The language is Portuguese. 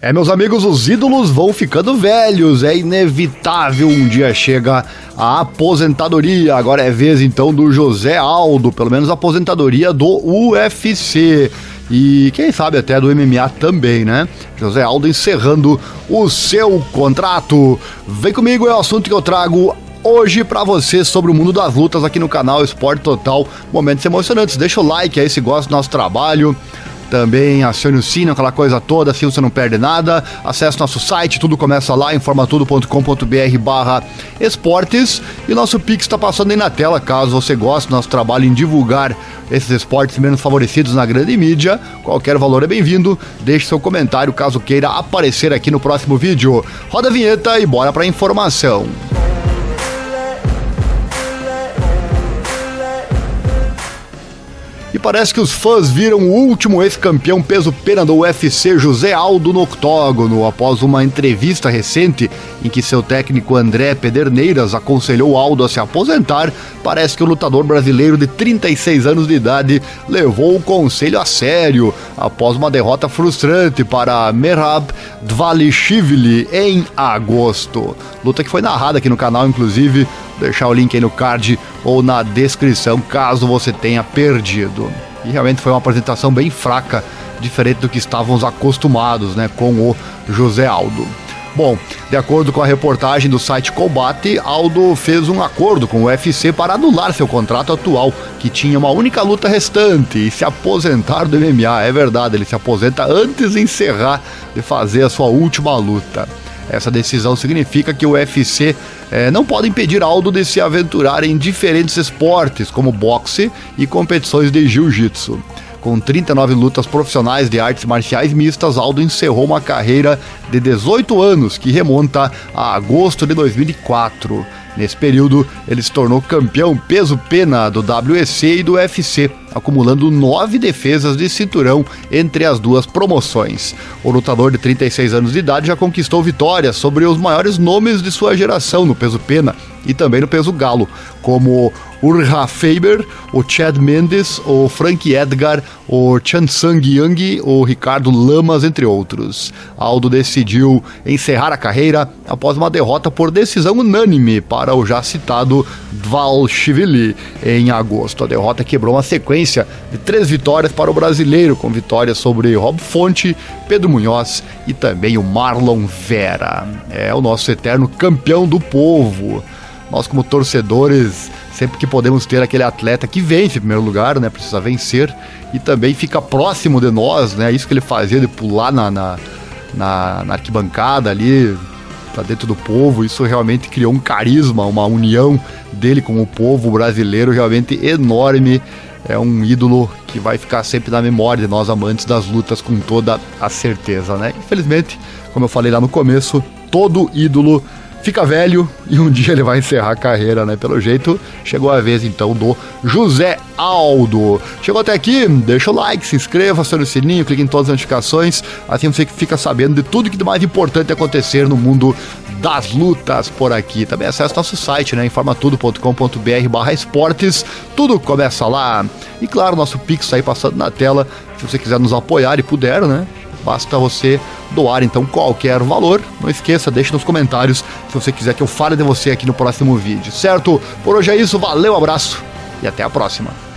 É, meus amigos, os ídolos vão ficando velhos, é inevitável. Um dia chega a aposentadoria. Agora é vez então do José Aldo, pelo menos a aposentadoria do UFC. E quem sabe até do MMA também, né? José Aldo encerrando o seu contrato. Vem comigo, é o assunto que eu trago hoje para você sobre o mundo das lutas aqui no canal Esporte Total. Momentos emocionantes. Deixa o like aí se gosta do nosso trabalho. Também acione o sino, aquela coisa toda, assim você não perde nada. Acesse nosso site, tudo começa lá, informatudo.com.br barra esportes. E nosso Pix está passando aí na tela, caso você goste do nosso trabalho em divulgar esses esportes menos favorecidos na grande mídia. Qualquer valor é bem-vindo. Deixe seu comentário caso queira aparecer aqui no próximo vídeo. Roda a vinheta e bora para a informação. Parece que os fãs viram o último ex-campeão peso-pena do UFC, José Aldo, no octógono, após uma entrevista recente em que seu técnico André Pederneiras aconselhou Aldo a se aposentar. Parece que o lutador brasileiro de 36 anos de idade levou o conselho a sério após uma derrota frustrante para Merab Dvalishvili em agosto. Luta que foi narrada aqui no canal, inclusive deixar o link aí no card ou na descrição caso você tenha perdido. E realmente foi uma apresentação bem fraca, diferente do que estávamos acostumados, né, com o José Aldo. Bom, de acordo com a reportagem do site Combate, Aldo fez um acordo com o UFC para anular seu contrato atual, que tinha uma única luta restante, e se aposentar do MMA. É verdade, ele se aposenta antes de encerrar de fazer a sua última luta. Essa decisão significa que o UFC é, não pode impedir Aldo de se aventurar em diferentes esportes, como boxe e competições de jiu-jitsu. Com 39 lutas profissionais de artes marciais mistas, Aldo encerrou uma carreira de 18 anos que remonta a agosto de 2004. Nesse período, ele se tornou campeão peso-pena do WEC e do UFC, acumulando nove defesas de cinturão entre as duas promoções. O lutador de 36 anos de idade já conquistou vitórias sobre os maiores nomes de sua geração no peso-pena e também no peso galo, como Urha Faber, o Chad Mendes, o Frank Edgar, o Chansung Yang, o Ricardo Lamas, entre outros. Aldo decidiu encerrar a carreira após uma derrota por decisão unânime para o já citado Dvalishvili em agosto. A derrota quebrou uma sequência de três vitórias para o brasileiro, com vitórias sobre Rob Fonte, Pedro Munhoz e também o Marlon Vera. É o nosso eterno campeão do povo. Nós, como torcedores, sempre que podemos ter aquele atleta que vence em primeiro lugar, né? Precisa vencer e também fica próximo de nós, né? Isso que ele fazia de pular na, na, na, na arquibancada ali, para dentro do povo. Isso realmente criou um carisma, uma união dele com o povo brasileiro realmente enorme. É um ídolo que vai ficar sempre na memória de nós amantes das lutas com toda a certeza, né? Infelizmente, como eu falei lá no começo, todo ídolo fica velho e um dia ele vai encerrar a carreira, né? Pelo jeito, chegou a vez então do José Aldo. Chegou até aqui? Deixa o like, se inscreva, acione o sininho, clique em todas as notificações, assim você fica sabendo de tudo que mais importante acontecer no mundo das lutas por aqui. Também acesse nosso site, né? informatudo.com.br barra esportes. Tudo começa lá. E claro, nosso Pix aí passando na tela. Se você quiser nos apoiar e puder, né? Basta você doar então qualquer valor. Não esqueça, deixe nos comentários se você quiser que eu fale de você aqui no próximo vídeo, certo? Por hoje é isso, valeu, abraço e até a próxima.